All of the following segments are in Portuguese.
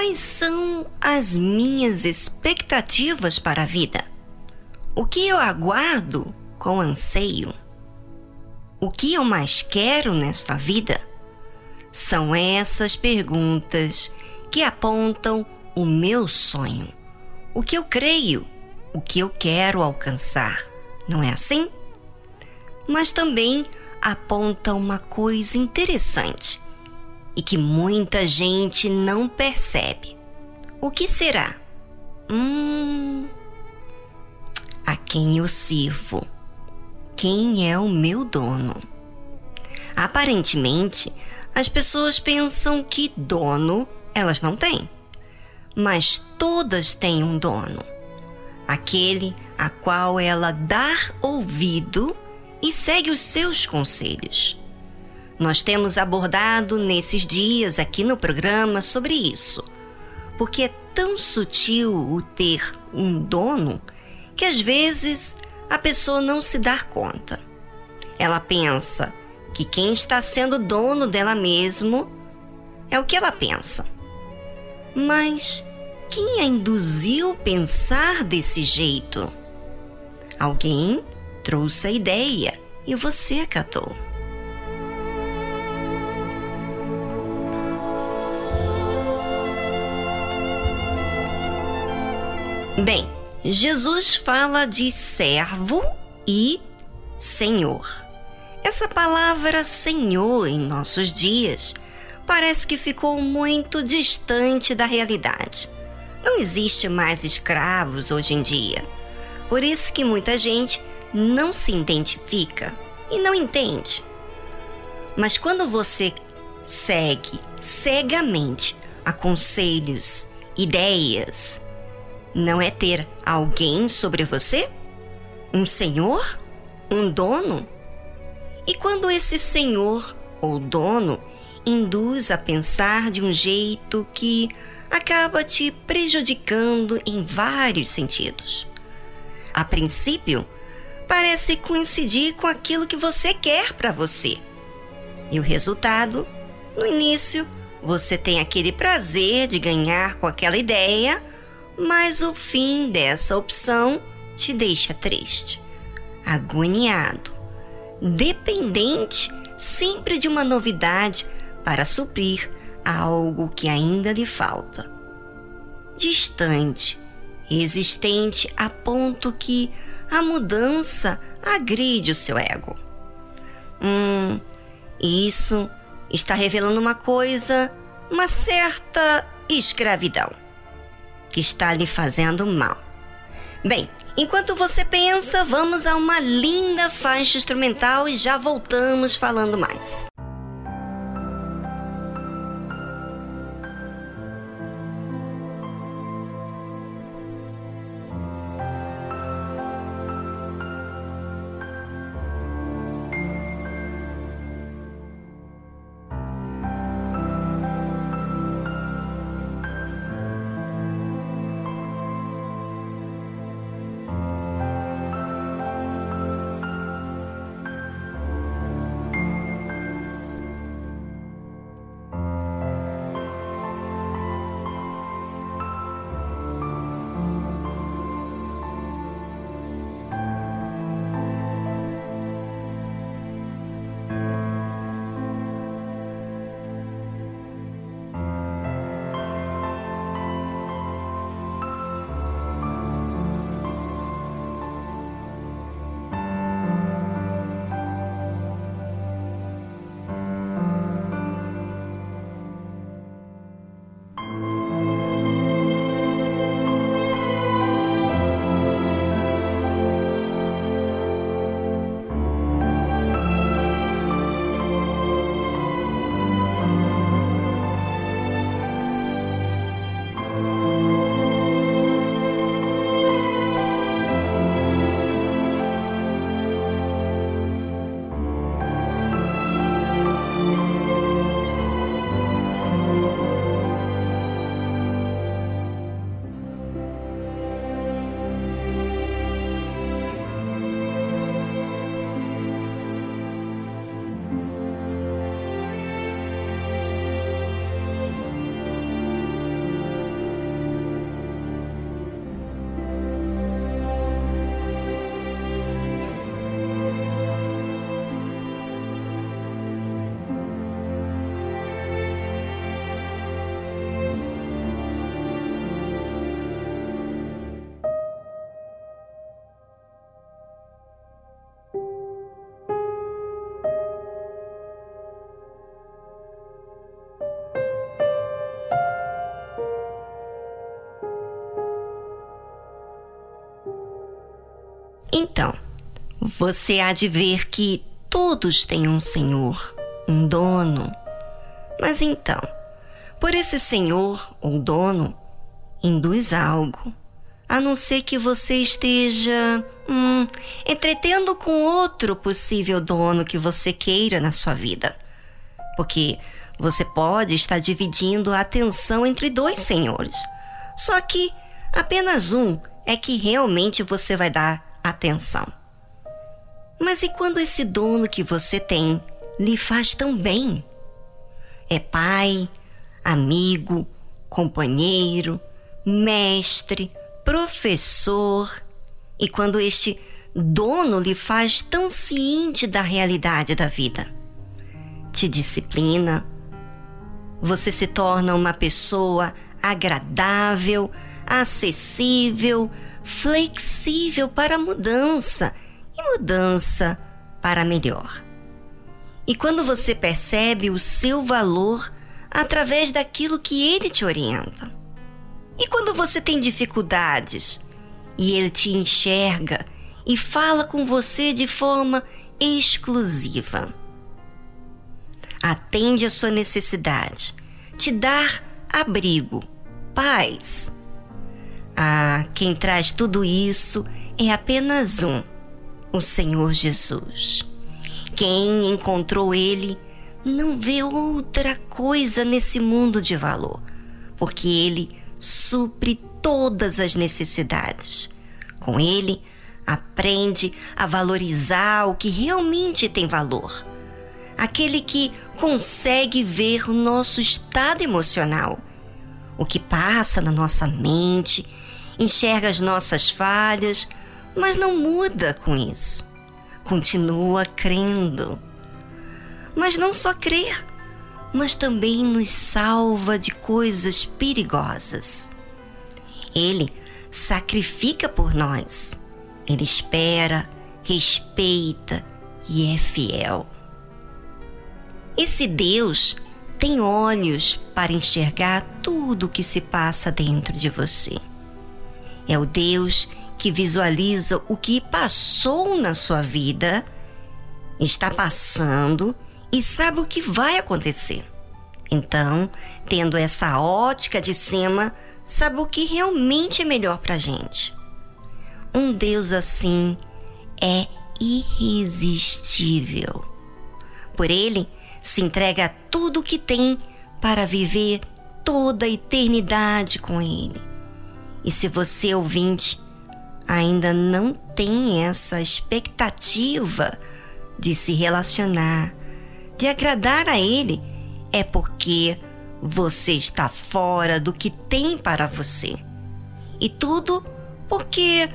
Quais são as minhas expectativas para a vida? O que eu aguardo com anseio? O que eu mais quero nesta vida? São essas perguntas que apontam o meu sonho, o que eu creio, o que eu quero alcançar. Não é assim? Mas também aponta uma coisa interessante e que muita gente não percebe. O que será? Hum. A quem eu sirvo? Quem é o meu dono? Aparentemente, as pessoas pensam que dono elas não têm. Mas todas têm um dono, aquele a qual ela dá ouvido e segue os seus conselhos. Nós temos abordado nesses dias aqui no programa sobre isso, porque é tão sutil o ter um dono que às vezes a pessoa não se dá conta. Ela pensa que quem está sendo dono dela mesmo é o que ela pensa. Mas quem a induziu pensar desse jeito? Alguém trouxe a ideia e você acatou. Bem, Jesus fala de servo e senhor. Essa palavra senhor em nossos dias parece que ficou muito distante da realidade. Não existe mais escravos hoje em dia. Por isso que muita gente não se identifica e não entende. Mas quando você segue cegamente a conselhos, ideias, não é ter alguém sobre você? Um senhor? Um dono? E quando esse senhor ou dono induz a pensar de um jeito que acaba te prejudicando em vários sentidos. A princípio, parece coincidir com aquilo que você quer para você. E o resultado, no início, você tem aquele prazer de ganhar com aquela ideia, mas o fim dessa opção te deixa triste, agoniado, dependente sempre de uma novidade para suprir algo que ainda lhe falta. Distante, existente a ponto que a mudança agride o seu ego. Hum, isso está revelando uma coisa, uma certa escravidão, que está lhe fazendo mal. Bem, enquanto você pensa, vamos a uma linda faixa instrumental e já voltamos falando mais. Então, você há de ver que todos têm um senhor, um dono. Mas então, por esse senhor ou dono, induz algo, a não ser que você esteja hum, entretendo com outro possível dono que você queira na sua vida. Porque você pode estar dividindo a atenção entre dois senhores. Só que apenas um é que realmente você vai dar atenção. Mas e quando esse dono que você tem lhe faz tão bem? É pai, amigo, companheiro, mestre, professor. E quando este dono lhe faz tão ciente da realidade da vida, te disciplina, você se torna uma pessoa agradável, acessível, flexível para mudança e mudança para melhor. E quando você percebe o seu valor através daquilo que ele te orienta. E quando você tem dificuldades e ele te enxerga e fala com você de forma exclusiva atende a sua necessidade, te dar abrigo, paz. Ah, quem traz tudo isso é apenas um, o Senhor Jesus. Quem encontrou Ele não vê outra coisa nesse mundo de valor, porque Ele supre todas as necessidades. Com Ele, aprende a valorizar o que realmente tem valor aquele que consegue ver o nosso estado emocional, o que passa na nossa mente, enxerga as nossas falhas, mas não muda com isso. Continua crendo. Mas não só crer, mas também nos salva de coisas perigosas. Ele sacrifica por nós. Ele espera, respeita e é fiel. Esse Deus tem olhos para enxergar tudo o que se passa dentro de você. É o Deus que visualiza o que passou na sua vida, está passando e sabe o que vai acontecer. Então, tendo essa ótica de cima, sabe o que realmente é melhor para gente. Um Deus assim é irresistível. Por ele, se entrega tudo o que tem para viver toda a eternidade com Ele. E se você, ouvinte, ainda não tem essa expectativa de se relacionar, de agradar a Ele, é porque você está fora do que tem para você. E tudo porque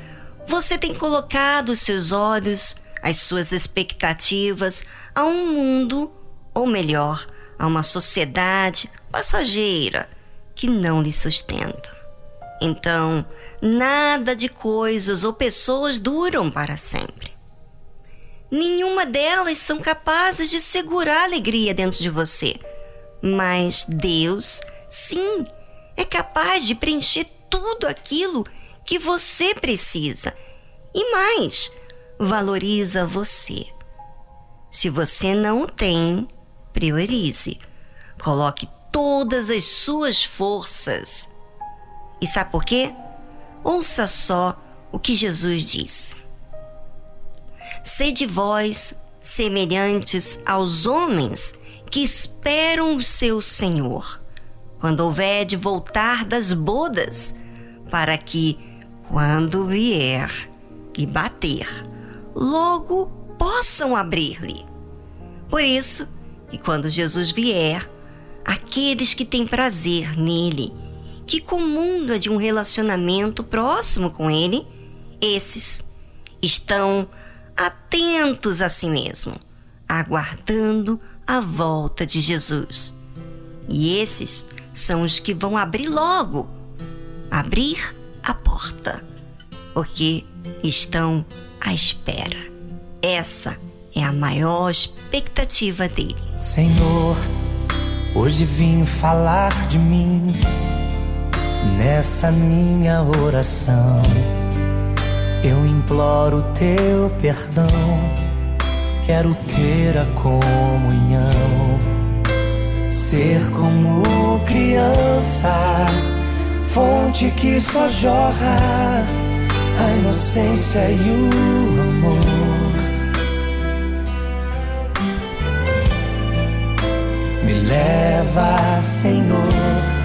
você tem colocado os seus olhos, as suas expectativas a um mundo ou melhor, a uma sociedade passageira que não lhe sustenta. Então, nada de coisas ou pessoas duram para sempre. Nenhuma delas são capazes de segurar a alegria dentro de você. Mas Deus, sim, é capaz de preencher tudo aquilo que você precisa. E mais, valoriza você. Se você não o tem, priorize. Coloque todas as suas forças. E sabe por quê? Ouça só o que Jesus diz. Sede vós semelhantes aos homens que esperam o seu Senhor, quando houver de voltar das bodas, para que, quando vier e bater, logo possam abrir-lhe. Por isso, e quando Jesus vier, aqueles que têm prazer nele, que comunga de um relacionamento próximo com ele, esses estão atentos a si mesmo, aguardando a volta de Jesus. E esses são os que vão abrir logo abrir a porta, porque estão à espera. Essa é a maior expectativa dele. Senhor, hoje vim falar de mim nessa minha oração. Eu imploro teu perdão, quero ter a comunhão, ser como criança, fonte que só jorra a inocência e o amor. Me leva, Senhor,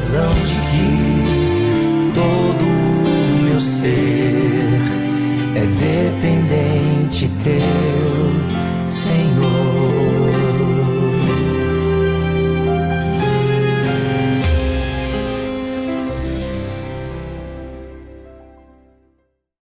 conclusão de